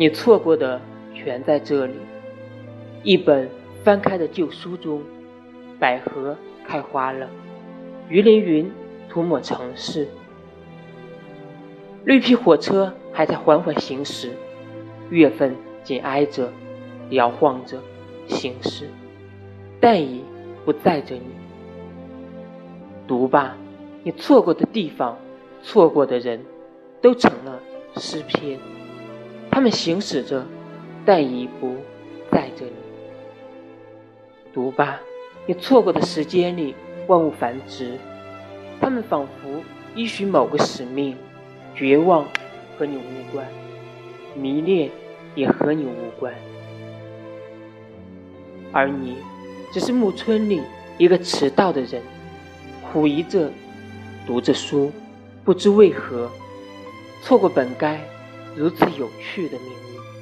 你错过的全在这里。一本翻开的旧书中，百合开花了，鱼鳞云涂抹城市。绿皮火车还在缓缓行驶，月份紧挨着，摇晃着行驶，但已不载着你。读吧，你错过的地方，错过的人，都成了诗篇。他们行驶着，但已不载着你。读吧，你错过的时间里，万物繁殖，他们仿佛依循某个使命。绝望和你无关，迷恋也和你无关，而你只是木村里一个迟到的人，苦疑着读着书，不知为何错过本该如此有趣的命运。